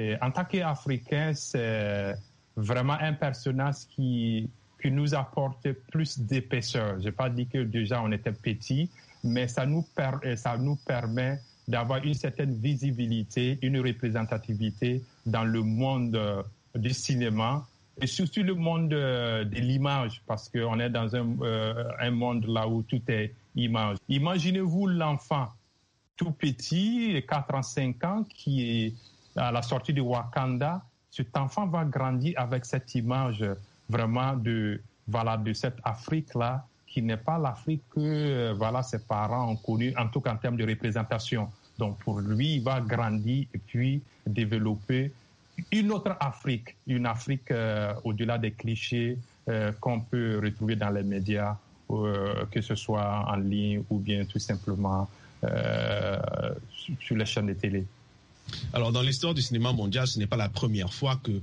Et en tant qu'Africains, c'est vraiment un personnage qui, qui nous apporte plus d'épaisseur. Je n'ai pas dit que déjà on était petit, mais ça nous, ça nous permet d'avoir une certaine visibilité, une représentativité dans le monde euh, du cinéma et surtout le monde euh, de l'image, parce qu'on est dans un, euh, un, monde là où tout est image. Imaginez-vous l'enfant tout petit, 4 ans, 5 ans, qui est à la sortie de Wakanda. Cet enfant va grandir avec cette image vraiment de, voilà, de cette Afrique-là, qui n'est pas l'Afrique que voilà, ses parents ont connue, en tout cas en termes de représentation. Donc pour lui, il va grandir et puis développer une autre Afrique, une Afrique euh, au-delà des clichés euh, qu'on peut retrouver dans les médias, euh, que ce soit en ligne ou bien tout simplement sur les chaînes de télé. Alors, dans l'histoire du cinéma mondial, ce n'est pas la première fois que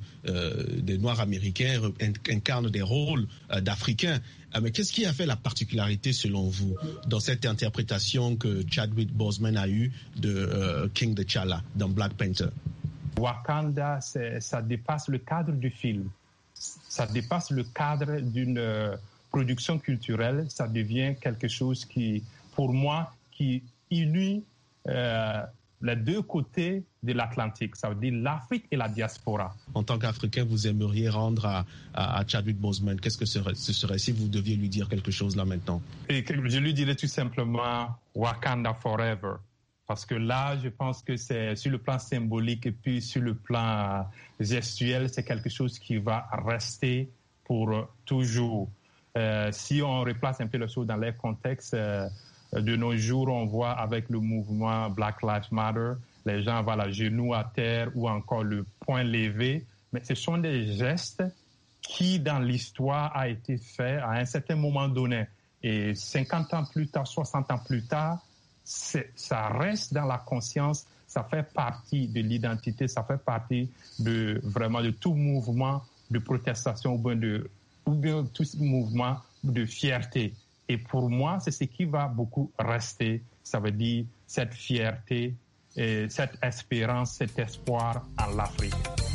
des Noirs américains incarnent des rôles d'Africains. mais qu'est-ce qui a fait la particularité, selon vous, dans cette interprétation que Chadwick Boseman a eue de King T'Challa dans Black Panther? Wakanda, ça dépasse le cadre du film. Ça dépasse le cadre d'une euh, production culturelle. Ça devient quelque chose qui, pour moi, qui euh, les deux côtés de l'Atlantique, ça veut dire l'Afrique et la diaspora. En tant qu'Africain, vous aimeriez rendre à, à, Chadwick Boseman, qu'est-ce que ce serait, ce serait si vous deviez lui dire quelque chose là maintenant? Et Je lui dirais tout simplement Wakanda Forever. Parce que là, je pense que c'est sur le plan symbolique et puis sur le plan gestuel, c'est quelque chose qui va rester pour toujours. Euh, si on replace un peu le choses dans les contextes, euh, de nos jours, on voit avec le mouvement Black Lives Matter, les gens vont la genoux à terre ou encore le poing levé. Mais ce sont des gestes qui, dans l'histoire, a été fait à un certain moment donné. Et 50 ans plus tard, 60 ans plus tard, ça reste dans la conscience, ça fait partie de l'identité, ça fait partie de vraiment de tout mouvement de protestation ou bien, de, tout mouvement de fierté. Et pour moi, c'est ce qui va beaucoup rester. Ça veut dire cette fierté, et cette espérance, cet espoir en l'Afrique.